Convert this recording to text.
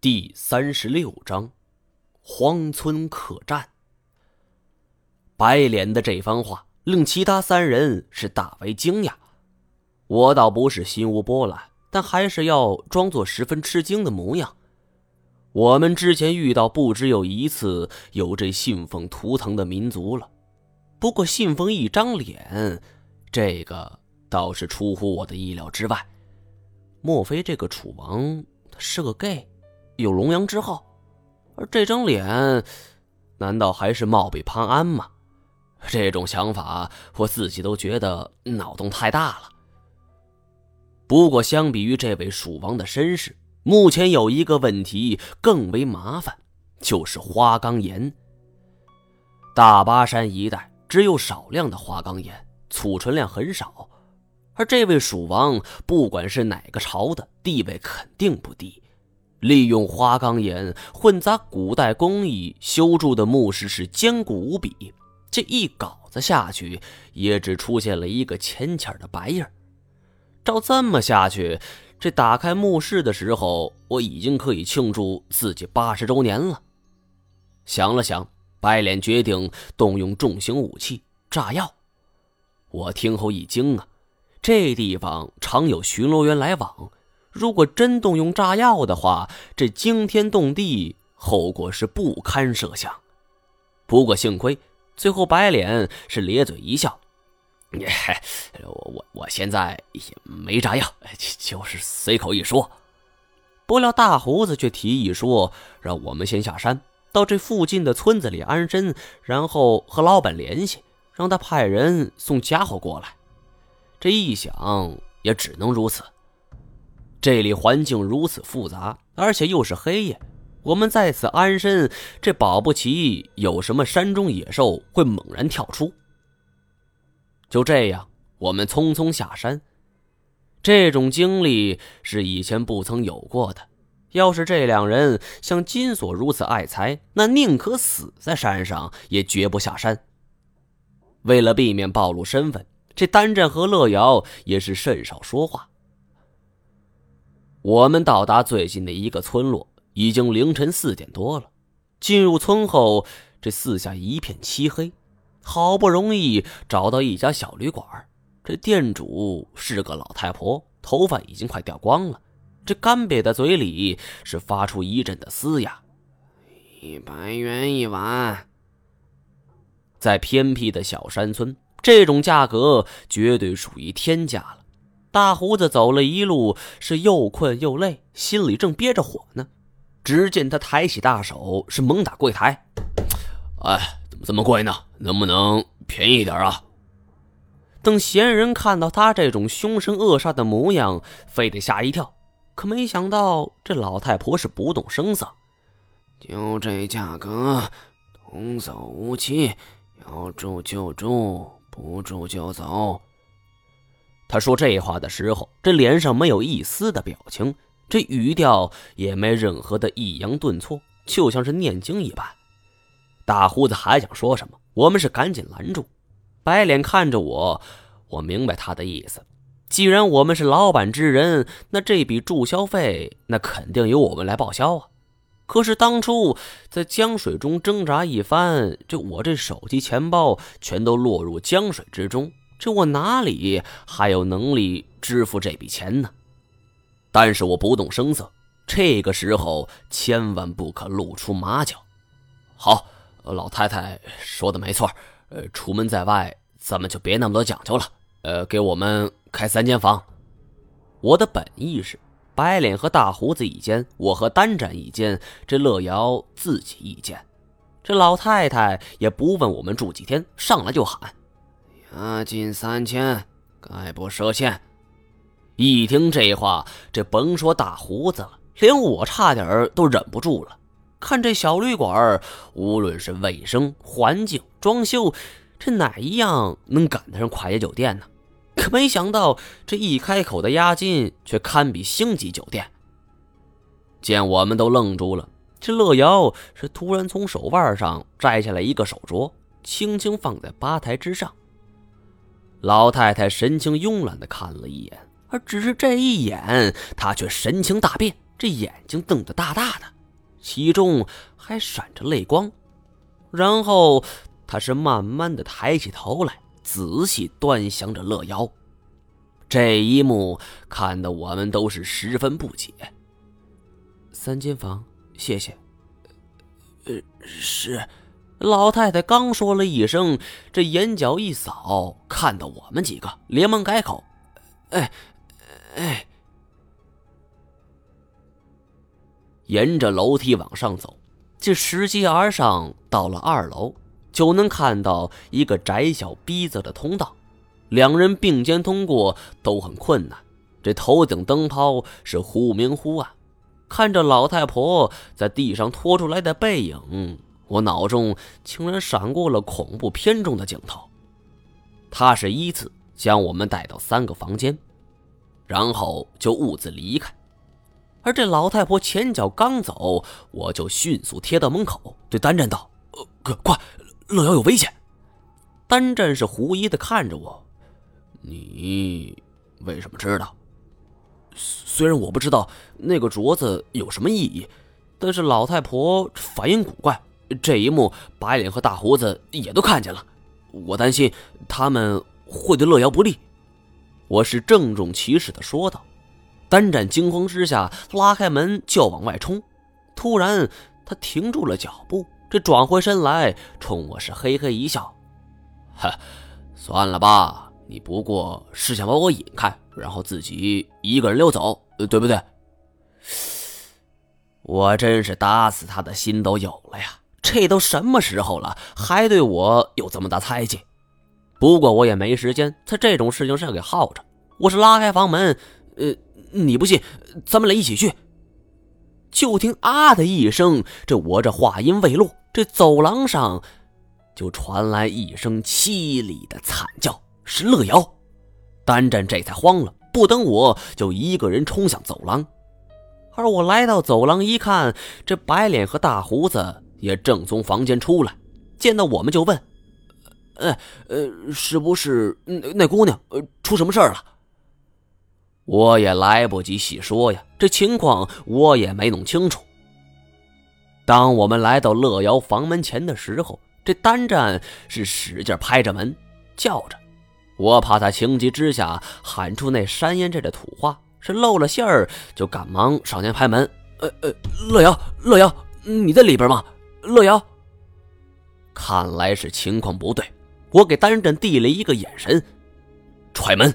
第三十六章，荒村客栈。白脸的这番话令其他三人是大为惊讶。我倒不是心无波澜，但还是要装作十分吃惊的模样。我们之前遇到不只有一次有这信奉图腾的民族了，不过信奉一张脸，这个倒是出乎我的意料之外。莫非这个楚王他是个 gay？有龙阳之好，而这张脸，难道还是貌比潘安吗？这种想法，我自己都觉得脑洞太大了。不过，相比于这位蜀王的身世，目前有一个问题更为麻烦，就是花岗岩。大巴山一带只有少量的花岗岩，储存量很少，而这位蜀王，不管是哪个朝的，地位肯定不低。利用花岗岩混杂古代工艺修筑的墓室是坚固无比，这一镐子下去，也只出现了一个浅浅的白印照这么下去，这打开墓室的时候，我已经可以庆祝自己八十周年了。想了想，白脸决定动用重型武器——炸药。我听后一惊啊，这地方常有巡逻员来往。如果真动用炸药的话，这惊天动地，后果是不堪设想。不过幸亏最后白脸是咧嘴一笑：“ 我我我现在也没炸药，就是随口一说。”不料大胡子却提议说：“让我们先下山，到这附近的村子里安身，然后和老板联系，让他派人送家伙过来。”这一想，也只能如此。这里环境如此复杂，而且又是黑夜，我们在此安身，这保不齐有什么山中野兽会猛然跳出。就这样，我们匆匆下山。这种经历是以前不曾有过的。要是这两人像金锁如此爱财，那宁可死在山上，也绝不下山。为了避免暴露身份，这丹震和乐瑶也是甚少说话。我们到达最近的一个村落，已经凌晨四点多了。进入村后，这四下一片漆黑。好不容易找到一家小旅馆，这店主是个老太婆，头发已经快掉光了。这干瘪的嘴里是发出一阵的嘶哑。一百元一晚，在偏僻的小山村，这种价格绝对属于天价了。大胡子走了一路，是又困又累，心里正憋着火呢。只见他抬起大手，是猛打柜台：“哎，怎么这么贵呢？能不能便宜一点啊？”等闲人看到他这种凶神恶煞的模样，非得吓一跳。可没想到，这老太婆是不动声色：“就这价格，童叟无欺，要住就住，不住就走。”他说这话的时候，这脸上没有一丝的表情，这语调也没任何的抑扬顿挫，就像是念经一般。大胡子还想说什么，我们是赶紧拦住。白脸看着我，我明白他的意思。既然我们是老板之人，那这笔注销费那肯定由我们来报销啊。可是当初在江水中挣扎一番，这我这手机、钱包全都落入江水之中。这我哪里还有能力支付这笔钱呢？但是我不动声色，这个时候千万不可露出马脚。好，老太太说的没错，呃，出门在外咱们就别那么多讲究了。呃，给我们开三间房。我的本意是白脸和大胡子一间，我和单展一间，这乐瑶自己一间。这老太太也不问我们住几天，上来就喊。押金三千，概不赊欠。一听这话，这甭说大胡子了，连我差点都忍不住了。看这小旅馆，无论是卫生、环境、装修，这哪一样能赶得上快捷酒店呢？可没想到，这一开口的押金却堪比星级酒店。见我们都愣住了，这乐瑶是突然从手腕上摘下来一个手镯，轻轻放在吧台之上。老太太神情慵懒的看了一眼，而只是这一眼，她却神情大变，这眼睛瞪得大大的，其中还闪着泪光。然后他是慢慢的抬起头来，仔细端详着乐瑶。这一幕看得我们都是十分不解。三间房，谢谢。呃，是。老太太刚说了一声，这眼角一扫，看到我们几个，连忙改口：“哎，哎。”沿着楼梯往上走，这拾阶而上，到了二楼，就能看到一个窄小逼仄的通道。两人并肩通过都很困难。这头顶灯泡是忽明忽暗，看着老太婆在地上拖出来的背影。我脑中竟然闪过了恐怖片中的镜头。他是依次将我们带到三个房间，然后就兀自离开。而这老太婆前脚刚走，我就迅速贴到门口，对丹战道：“呃，快，乐瑶有危险！”丹战是狐疑的看着我：“你为什么知道？虽然我不知道那个镯子有什么意义，但是老太婆反应古怪。”这一幕，白脸和大胡子也都看见了。我担心他们会对乐瑶不利。我是郑重其事的说道。单战惊慌之下拉开门就往外冲，突然他停住了脚步，这转回身来冲我是嘿嘿一笑：“哈，算了吧，你不过是想把我引开，然后自己一个人溜走，对不对？”我真是打死他的心都有了呀！这都什么时候了，还对我有这么大猜忌？不过我也没时间在这种事情上给耗着。我是拉开房门，呃，你不信，咱们俩一起去。就听啊的一声，这我这话音未落，这走廊上就传来一声凄厉的惨叫，是乐瑶。单战这才慌了，不等我就一个人冲向走廊。而我来到走廊一看，这白脸和大胡子。也正从房间出来，见到我们就问：“哎，呃，是不是那那姑娘呃出什么事儿了？”我也来不及细说呀，这情况我也没弄清楚。当我们来到乐瑶房门前的时候，这单战是使劲拍着门，叫着，我怕他情急之下喊出那山烟这的土话，是露了馅儿，就赶忙上前拍门：“呃呃，乐瑶，乐瑶，你在里边吗？”乐瑶，看来是情况不对。我给单振递了一个眼神，踹门。